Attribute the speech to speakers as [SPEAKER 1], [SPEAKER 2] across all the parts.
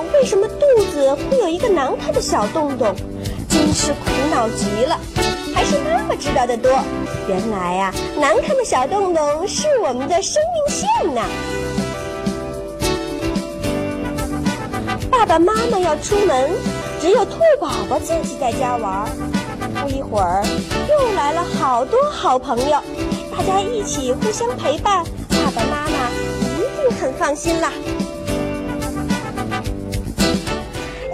[SPEAKER 1] 为什么肚子会有一个难看的小洞洞，真是苦恼极了。还是妈妈知道的多。原来呀，难看的小洞洞是我们的生命线呢。爸爸妈妈要出门，只有兔宝宝自己在家玩。不一会儿，又来了好多好朋友，大家一起互相陪伴，爸爸妈妈一定很放心啦。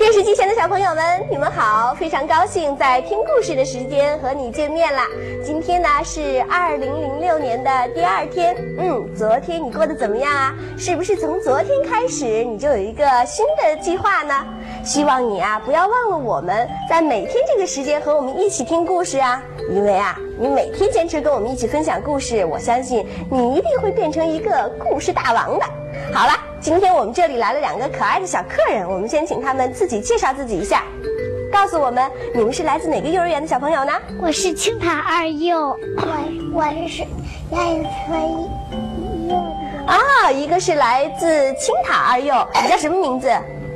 [SPEAKER 1] 电视机前的小朋友们，你们好！非常高兴在听故事的时间和你见面啦。今天呢是二零零六年的第二天，嗯，昨天你过得怎么样啊？是不是从昨天开始你就有一个新的计划呢？希望你啊不要忘了我们在每天这个时间和我们一起听故事啊，因为啊你每天坚持跟我们一起分享故事，我相信你一定会变成一个故事大王的。好了。今天我们这里来了两个可爱的小客人，我们先请他们自己介绍自己一下，告诉我们你们是来自哪个幼儿园的小朋友呢？
[SPEAKER 2] 我是青塔二幼，
[SPEAKER 3] 我我是来自幼
[SPEAKER 1] 啊，一个是来自青塔二幼，你叫什么名字？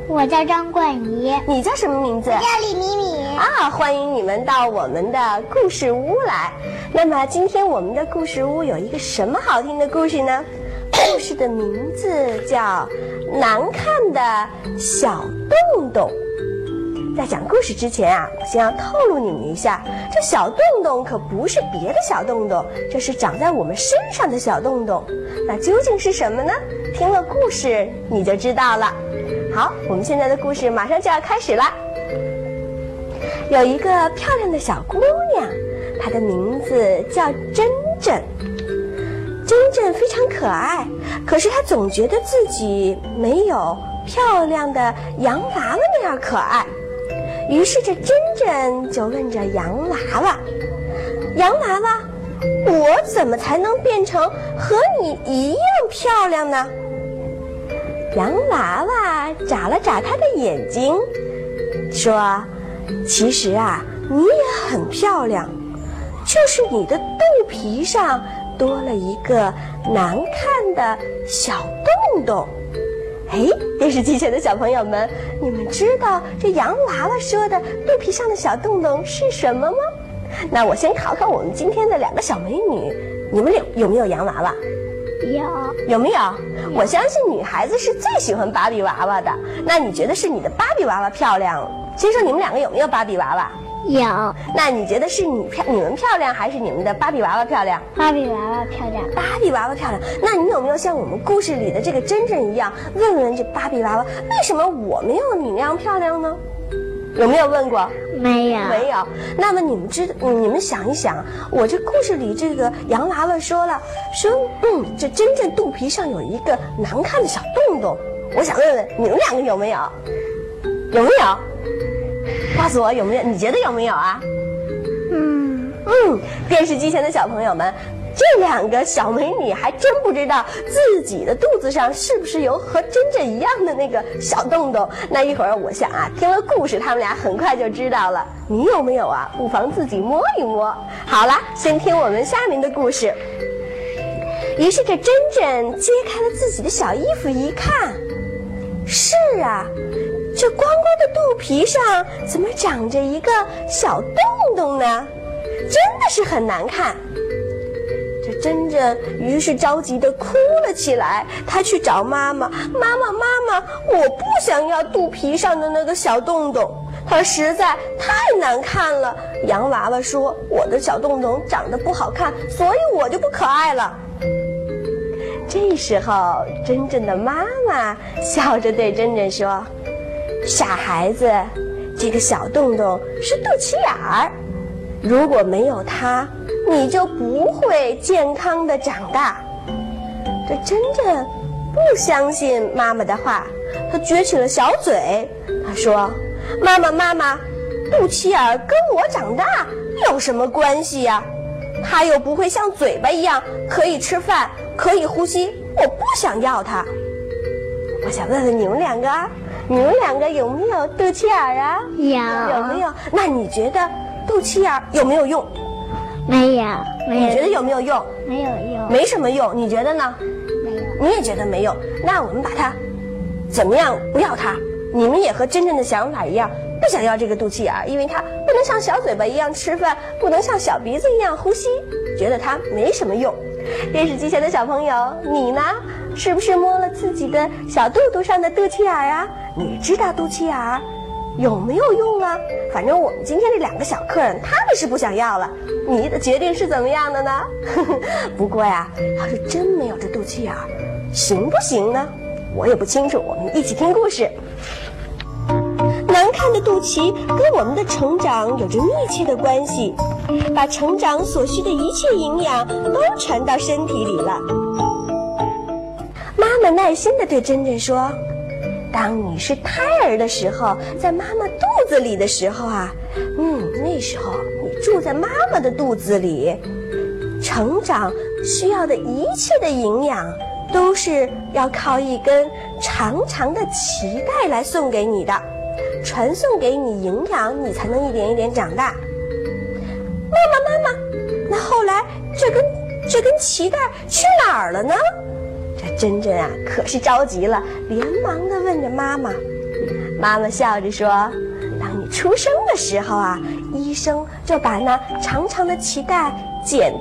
[SPEAKER 2] 我叫张冠仪。
[SPEAKER 1] 你叫什么名字？
[SPEAKER 3] 叫李米米。
[SPEAKER 1] 啊，欢迎你们到我们的故事屋来。那么今天我们的故事屋有一个什么好听的故事呢？故事的名字叫《难看的小洞洞》。在讲故事之前啊，我先要透露你们一下，这小洞洞可不是别的小洞洞，这是长在我们身上的小洞洞。那究竟是什么呢？听了故事你就知道了。好，我们现在的故事马上就要开始了。有一个漂亮的小姑娘，她的名字叫珍珍。珍珍非常可爱，可是她总觉得自己没有漂亮的洋娃娃那样可爱。于是这珍珍就问着洋娃娃：“洋娃娃，我怎么才能变成和你一样漂亮呢？”洋娃娃眨了眨他的眼睛，说：“其实啊，你也很漂亮，就是你的肚皮上……”多了一个难看的小洞洞。哎，电视机前的小朋友们，你们知道这洋娃娃说的肚皮上的小洞洞是什么吗？那我先考考我们今天的两个小美女，你们有有没有洋娃娃？
[SPEAKER 2] 有。
[SPEAKER 1] 有没有？我相信女孩子是最喜欢芭比娃娃的。那你觉得是你的芭比娃娃漂亮？先说你们两个有没有芭比娃娃？
[SPEAKER 2] 有，
[SPEAKER 1] 那你觉得是你漂你们漂亮，还是你们的芭比娃娃漂亮？
[SPEAKER 2] 芭比娃娃漂亮，
[SPEAKER 1] 芭比娃娃漂亮。那你有没有像我们故事里的这个珍珍一样，问问这芭比娃娃，为什么我没有你那样漂亮呢？有没有问过？
[SPEAKER 2] 没有，
[SPEAKER 1] 没有。那么你们知，你们想一想，我这故事里这个洋娃娃说了，说嗯，这珍珍肚皮上有一个难看的小洞洞。我想问问你们两个有没有？有没有？告诉我有没有？你觉得有没有啊？
[SPEAKER 2] 嗯
[SPEAKER 1] 嗯，电视机前的小朋友们，这两个小美女还真不知道自己的肚子上是不是有和珍珍一样的那个小洞洞。那一会儿，我想啊，听了故事，他们俩很快就知道了。你有没有啊？不妨自己摸一摸。好了，先听我们下面的故事。于是这珍珍揭开了自己的小衣服，一看，是啊。这光光的肚皮上怎么长着一个小洞洞呢？真的是很难看。这珍珍于是着急的哭了起来。她去找妈妈：“妈妈，妈妈，我不想要肚皮上的那个小洞洞，它实在太难看了。”洋娃娃说：“我的小洞洞长得不好看，所以我就不可爱了。”这时候，珍珍的妈妈笑着对珍珍说。傻孩子，这个小洞洞是肚脐眼儿，如果没有它，你就不会健康的长大。这真正不相信妈妈的话，他撅起了小嘴，他说：“妈妈，妈妈，肚脐眼跟我长大有什么关系呀？它又不会像嘴巴一样可以吃饭，可以呼吸，我不想要它。我想问问你们两个。”你们两个有没有肚脐眼啊？
[SPEAKER 2] 有。
[SPEAKER 1] 有没有？那你觉得肚脐眼有没有用？
[SPEAKER 2] 没有。没
[SPEAKER 1] 有。你觉得有没有用？
[SPEAKER 2] 没有用。
[SPEAKER 1] 没什么用。你觉得呢？
[SPEAKER 2] 没有。
[SPEAKER 1] 你也觉得没用？那我们把它怎么样不要它？你们也和真正的想法一样，不想要这个肚脐眼儿，因为它不能像小嘴巴一样吃饭，不能像小鼻子一样呼吸，觉得它没什么用。电视机前的小朋友，你呢？是不是摸了自己的小肚肚上的肚脐眼儿啊？你知道肚脐眼儿有没有用啊？反正我们今天这两个小客人，他们是不想要了。你的决定是怎么样的呢？不过呀，要是真没有这肚脐眼儿，行不行呢？我也不清楚。我们一起听故事。看的肚脐跟我们的成长有着密切的关系，把成长所需的一切营养都传到身体里了。妈妈耐心地对珍珍说：“当你是胎儿的时候，在妈妈肚子里的时候啊，嗯，那时候你住在妈妈的肚子里，成长需要的一切的营养，都是要靠一根长长的脐带来送给你的。”传送给你营养，你才能一点一点长大。妈妈，妈妈，那后来这根这根脐带去哪儿了呢？这珍珍啊，可是着急了，连忙的问着妈妈。妈妈笑着说：“当你出生的时候啊，医生就把那长长的脐带剪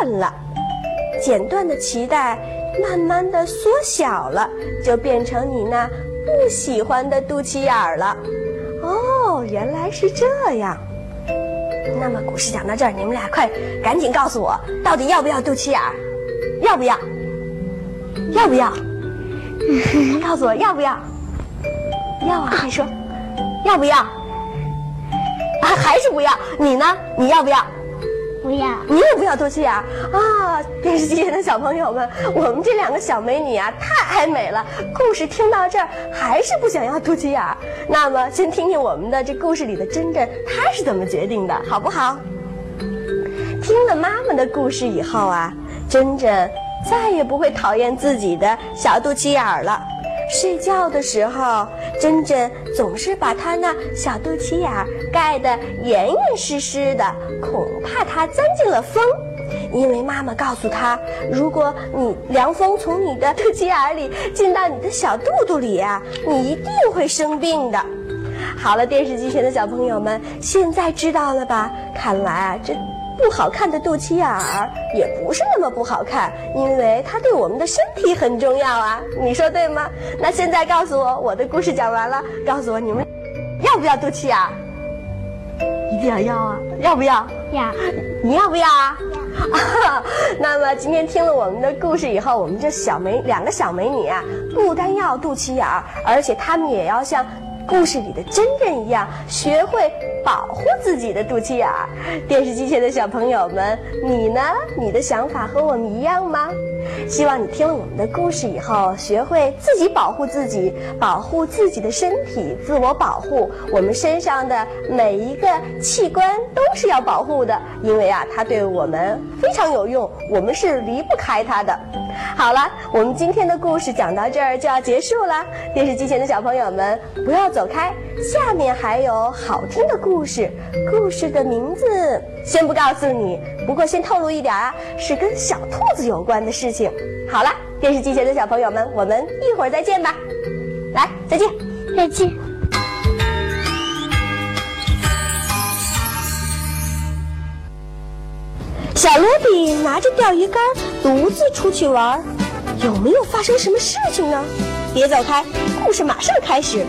[SPEAKER 1] 断了，剪断的脐带慢慢的缩小了，就变成你那不喜欢的肚脐眼儿了。”哦，原来是这样。那么故事讲到这儿，你们俩快赶紧告诉我，到底要不要肚脐眼儿？要不要？要不要？告诉我要不要？要啊！快说，要不要？啊，还是不要？你呢？你要不要？
[SPEAKER 2] 不要。
[SPEAKER 1] 你也不要肚脐眼儿啊！电视机前的小朋友们，我们这两个小美女啊，太爱美了。故事听到这儿，还是不想要肚脐眼儿。那么，先听听我们的这故事里的珍珍，她是怎么决定的，好不好？听了妈妈的故事以后啊，珍珍再也不会讨厌自己的小肚脐眼儿了。睡觉的时候，珍珍总是把她那小肚脐眼儿盖得严严实实的，恐怕它钻进了风。因为妈妈告诉她，如果你凉风从你的肚脐眼里进到你的小肚肚里啊，你一定会生病的。好了，电视机前的小朋友们，现在知道了吧？看来啊，这不好看的肚脐眼儿也不是那么不好看，因为它对我们的身体很重要啊。你说对吗？那现在告诉我，我的故事讲完了，告诉我你们要不要肚脐眼儿？一定要要啊！要不要？
[SPEAKER 2] 要。
[SPEAKER 1] 你要不要啊？啊，那么今天听了我们的故事以后，我们这小美两个小美女啊，不单要肚脐眼儿，而且她们也要像故事里的珍珍一样，学会保护自己的肚脐眼儿。电视机前的小朋友们，你呢？你的想法和我们一样吗？希望你听了我们的故事以后，学会自己保护自己，保护自己的身体，自我保护。我们身上的每一个器官都是要保护的，因为啊，它对我们非常有用，我们是离不开它的。好了，我们今天的故事讲到这儿就要结束了。电视机前的小朋友们，不要走开，下面还有好听的故故事。故事的名字先不告诉你，不过先透露一点啊，是跟小兔子有关的事情。好了，电视机前的小朋友们，我们一会儿再见吧。来，再见。
[SPEAKER 2] 再见。
[SPEAKER 1] 小罗比拿着钓鱼竿独自出去玩，有没有发生什么事情呢？别走开，故事马上开始。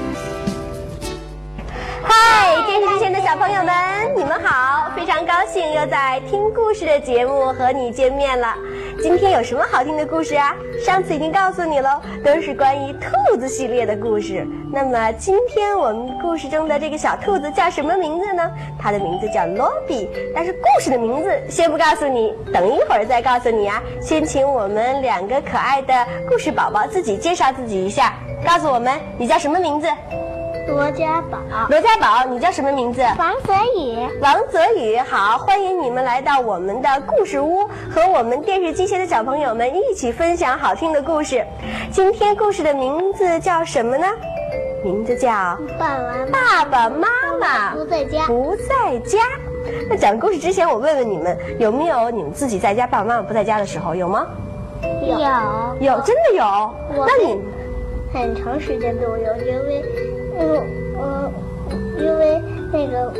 [SPEAKER 1] 嗨，电视机前的小朋友们，你们好！非常高兴又在听故事的节目和你见面了。今天有什么好听的故事啊？上次已经告诉你喽，都是关于兔子系列的故事。那么今天我们故事中的这个小兔子叫什么名字呢？它的名字叫罗比，但是故事的名字先不告诉你，等一会儿再告诉你啊。先请我们两个可爱的故事宝宝自己介绍自己一下，告诉我们你叫什么名字？
[SPEAKER 2] 罗家宝，
[SPEAKER 1] 罗家宝，你叫什么名字？
[SPEAKER 2] 王泽宇，
[SPEAKER 1] 王泽宇，好，欢迎你们来到我们的故事屋，和我们电视机前的小朋友们一起分享好听的故事。今天故事的名字叫什么呢？名字叫
[SPEAKER 2] 爸爸
[SPEAKER 1] 爸爸妈妈
[SPEAKER 2] 不在家。
[SPEAKER 1] 不在家。那讲故事之前，我问问你们，有没有你们自己在家，爸爸妈妈不在家的时候，有吗？
[SPEAKER 2] 有
[SPEAKER 1] 有，真的有。那你
[SPEAKER 2] 很长时间都有，因为，嗯嗯，因为那个，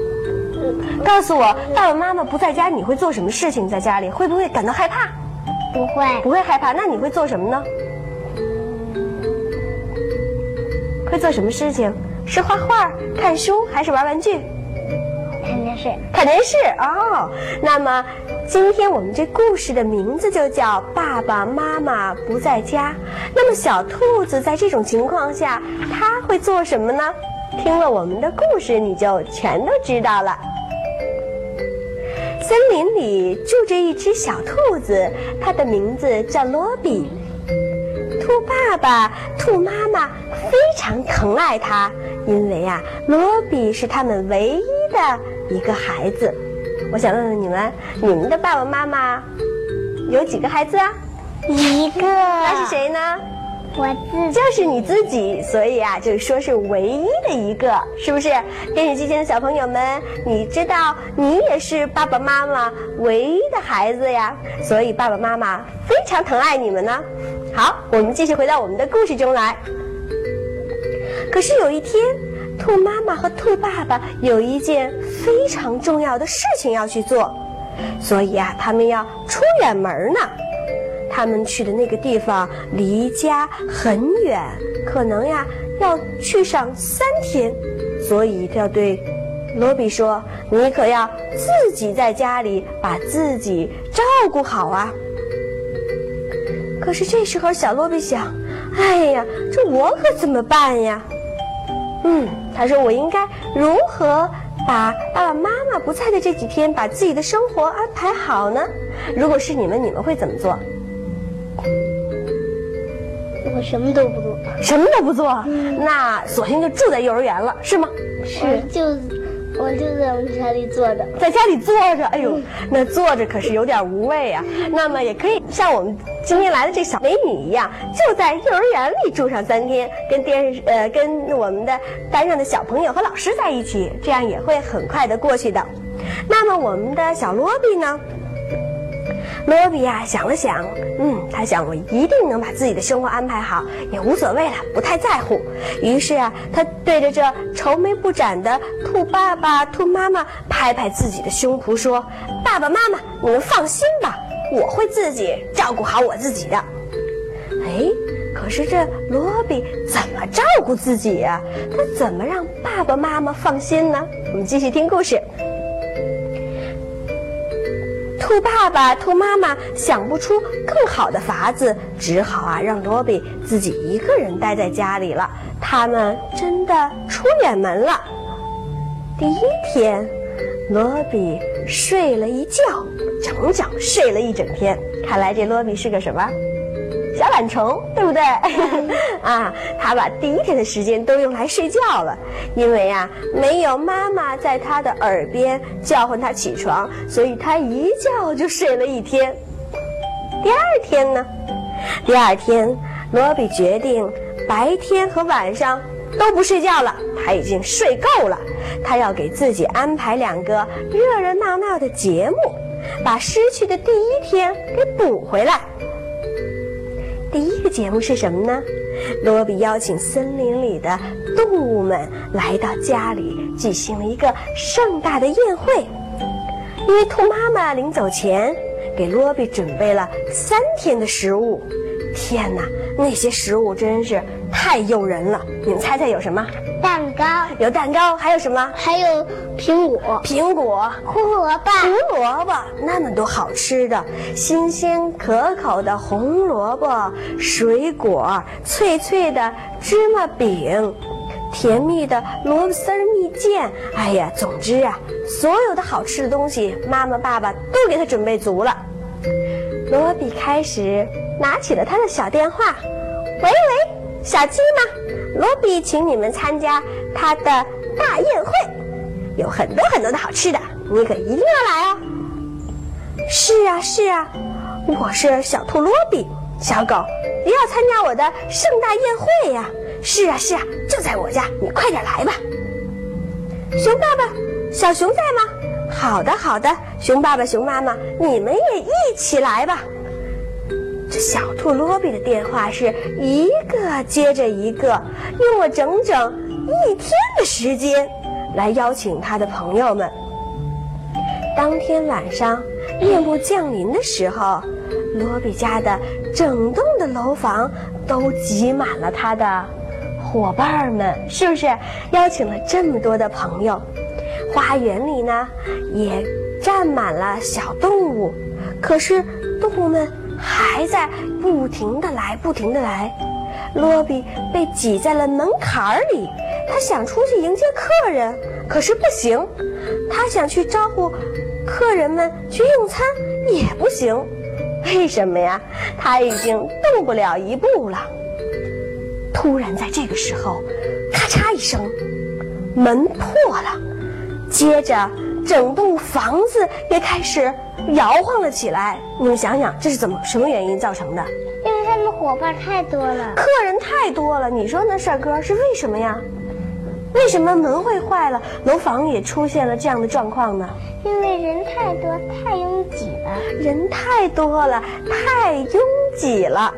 [SPEAKER 2] 呃
[SPEAKER 1] 告诉我，爸爸妈妈不在家，你会做什么事情？在家里会不会感到害怕？
[SPEAKER 2] 不会
[SPEAKER 1] 不会害怕，那你会做什么呢？会做什么事情？是画画、看书，还是玩玩具？
[SPEAKER 2] 看电视。
[SPEAKER 1] 看电视哦。那么，今天我们这故事的名字就叫《爸爸妈妈不在家》。那么，小兔子在这种情况下，它会做什么呢？听了我们的故事，你就全都知道了。森林里住着一只小兔子，它的名字叫罗比。兔爸爸、兔妈妈非常疼爱它，因为呀、罗比是他们唯一的一个孩子。我想问问你们，你们的爸爸妈妈有几个孩子啊？
[SPEAKER 2] 一个。
[SPEAKER 1] 那是？谁呢？
[SPEAKER 2] 我自己。
[SPEAKER 1] 就是你自己，所以啊，就是说是唯一的一个，是不是？电视机前的小朋友们，你知道你也是爸爸妈妈唯一的孩子呀，所以爸爸妈妈非常疼爱你们呢。好，我们继续回到我们的故事中来。可是有一天，兔妈妈和兔爸爸有一件非常重要的事情要去做，所以啊，他们要出远门呢。他们去的那个地方离家很远，可能呀要去上三天，所以要对罗比说：“你可要自己在家里把自己照顾好啊。”可是这时候，小罗比想：“哎呀，这我可怎么办呀？”嗯，他说：“我应该如何把爸爸妈妈不在的这几天，把自己的生活安排好呢？如果是你们，你们会怎么做？”
[SPEAKER 2] 我什么都不做。
[SPEAKER 1] 什么都不做，那索性就住在幼儿园了，是吗？
[SPEAKER 2] 是，就我就在我们家里坐着。
[SPEAKER 1] 在家里坐着，哎呦，那坐着可是有点无味啊。那么也可以像我们今天来的这小美女一样，就在幼儿园里住上三天，跟电视呃跟我们的班上的小朋友和老师在一起，这样也会很快的过去的。那么我们的小罗比呢？罗比呀、想了想，嗯，他想我一定能把自己的生活安排好，也无所谓了，不太在乎。于是啊，他对着这愁眉不展的兔爸爸、兔妈妈拍拍自己的胸脯说：“爸爸妈妈，你们放心吧，我会自己照顾好我自己的。”哎，可是这罗比怎么照顾自己呀、他怎么让爸爸妈妈放心呢？我们继续听故事。兔爸爸、兔妈妈想不出更好的法子，只好啊让罗比自己一个人待在家里了。他们真的出远门了。第一天，罗比睡了一觉，整整睡了一整天。看来这罗比是个什么？小懒虫，对不对？啊，他把第一天的时间都用来睡觉了，因为啊，没有妈妈在他的耳边叫唤他起床，所以他一觉就睡了一天。第二天呢？第二天，罗比决定白天和晚上都不睡觉了，他已经睡够了。他要给自己安排两个热热闹闹的节目，把失去的第一天给补回来。第一个节目是什么呢？罗比邀请森林里的动物们来到家里，举行了一个盛大的宴会。因为兔妈妈临走前给罗比准备了三天的食物。天哪，那些食物真是太诱人了！你们猜猜有什么？
[SPEAKER 2] 蛋糕，
[SPEAKER 1] 有蛋糕，还有什么？
[SPEAKER 2] 还有苹果、
[SPEAKER 1] 苹果、
[SPEAKER 2] 胡萝卜、
[SPEAKER 1] 胡萝卜，那么多好吃的，新鲜可口的红萝卜、水果、脆脆的芝麻饼、甜蜜的萝卜丝儿蜜饯。哎呀，总之啊，所有的好吃的东西，妈妈、爸爸都给他准备足了。罗比开始拿起了他的小电话，喂喂，小鸡吗？罗比请你们参加他的大宴会，有很多很多的好吃的，你可一定要来哦。是啊是啊，我是小兔罗比，小狗也要参加我的盛大宴会呀。是啊是啊，就在我家，你快点来吧。熊爸爸，小熊在吗？好的好的，熊爸爸、熊妈妈，你们也一起来吧。小兔罗比的电话是一个接着一个，用了整整一天的时间来邀请他的朋友们。当天晚上夜幕降临的时候，罗比家的整栋的楼房都挤满了他的伙伴们，是不是？邀请了这么多的朋友，花园里呢也站满了小动物，可是动物们还在不停的来，不停的来。罗比被挤在了门槛儿里，他想出去迎接客人，可是不行；他想去招呼。客人们去用餐也不行，为什么呀？他已经动不了一步了。突然，在这个时候，咔嚓一声，门破了，接着整栋房子也开始摇晃了起来。你们想想，这是怎么什么原因造成的？
[SPEAKER 2] 因为他们伙伴太多了，
[SPEAKER 1] 客人太多了。你说呢，帅哥？是为什么呀？为什么门会坏了，楼房也出现了这样的状况呢？
[SPEAKER 2] 因为人太多，太拥挤了。
[SPEAKER 1] 人太多了，太拥挤了。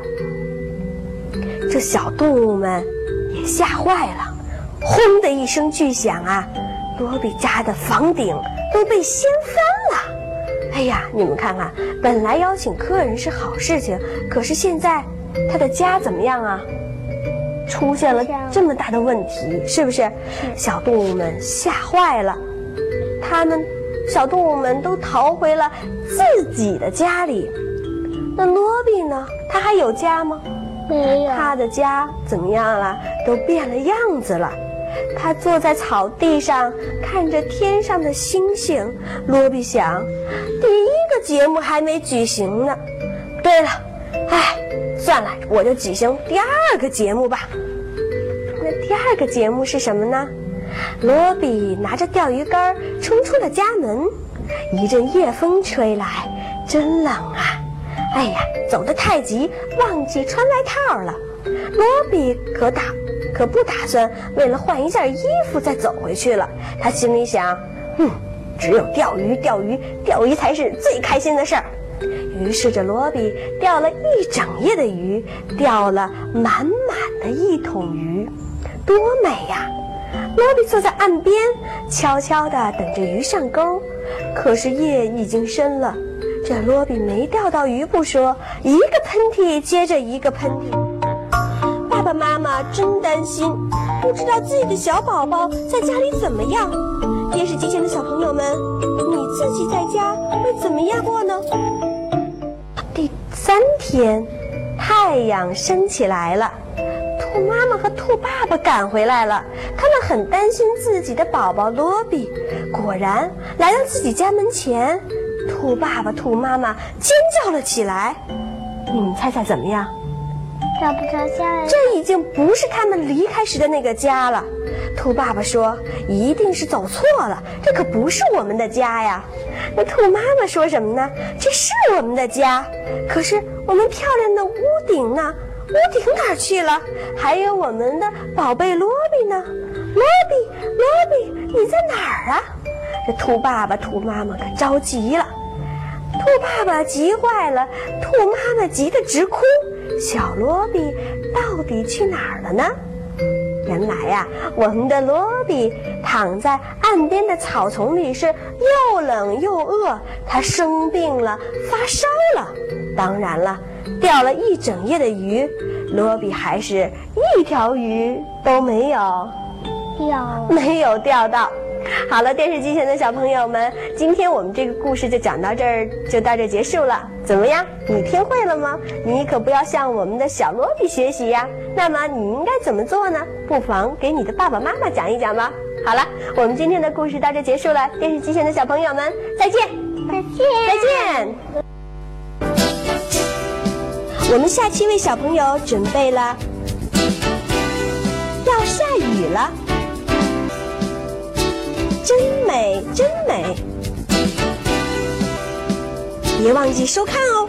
[SPEAKER 1] 这小动物们也吓坏了，轰的一声巨响啊，罗比家的房顶都被掀翻了。哎呀，你们看看，本来邀请客人是好事情，可是现在他的家怎么样啊？出现了这么大的问题，是不是？小动物们吓坏了，他们小动物们都逃回了自己的家里。那罗比呢？他还有家吗？
[SPEAKER 2] 没有。
[SPEAKER 1] 他的家怎么样了？都变了样子了。他坐在草地上，看着天上的星星。罗比想，第一个节目还没举行呢。对了，哎，算了，我就举行第二个节目吧。那第二个节目是什么呢？罗比拿着钓鱼竿冲出了家门，一阵夜风吹来，真冷啊！哎呀，走得太急，忘记穿外套了。罗比可打可不打算为了换一件衣服再走回去了。他心里想：哼，只有钓鱼，钓鱼，钓鱼才是最开心的事儿。于是这罗比钓了一整夜的鱼，钓了满满的一桶鱼。多美呀！罗比坐在岸边，悄悄地等着鱼上钩。可是夜已经深了，这罗比没钓到鱼不说，一个喷嚏接着一个喷嚏。爸爸妈妈真担心，不知道自己的小宝宝在家里怎么样。电视机前的小朋友们，你自己在家会怎么样过呢？第三天，太阳升起来了。兔妈妈和兔爸爸赶回来了，他们很担心自己的宝宝罗比。果然，来到自己家门前，兔爸爸、兔妈妈尖叫了起来。你们猜猜怎么样？
[SPEAKER 2] 找不着家了。
[SPEAKER 1] 这已经不是他们离开时的那个家了。兔爸爸说：“一定是走错了，这可不是我们的家呀。”那兔妈妈说什么呢？这是我们的家，可是我们漂亮的屋顶呢？屋顶哪去了？还有我们的宝贝罗比呢？罗比，罗比，你在哪儿啊？这兔爸爸、兔妈妈可着急了。兔爸爸急坏了，兔妈妈急得直哭。小罗比到底去哪儿了呢？原来呀，我们的罗比躺在岸边的草丛里，是又冷又饿，他生病了，发烧了。当然了。钓了一整夜的鱼，罗比还是一条鱼都没有
[SPEAKER 2] 钓，
[SPEAKER 1] 没有钓到。好了，电视机前的小朋友们，今天我们这个故事就讲到这儿，就到这结束了。怎么样？你听会了吗？你可不要向我们的小罗比学习呀。那么你应该怎么做呢？不妨给你的爸爸妈妈讲一讲吧。好了，我们今天的故事到这结束了。电视机前的小朋友们，再见，
[SPEAKER 2] 再见，
[SPEAKER 1] 再见。我们下期为小朋友准备了，要下雨了，真美真美，别忘记收看哦。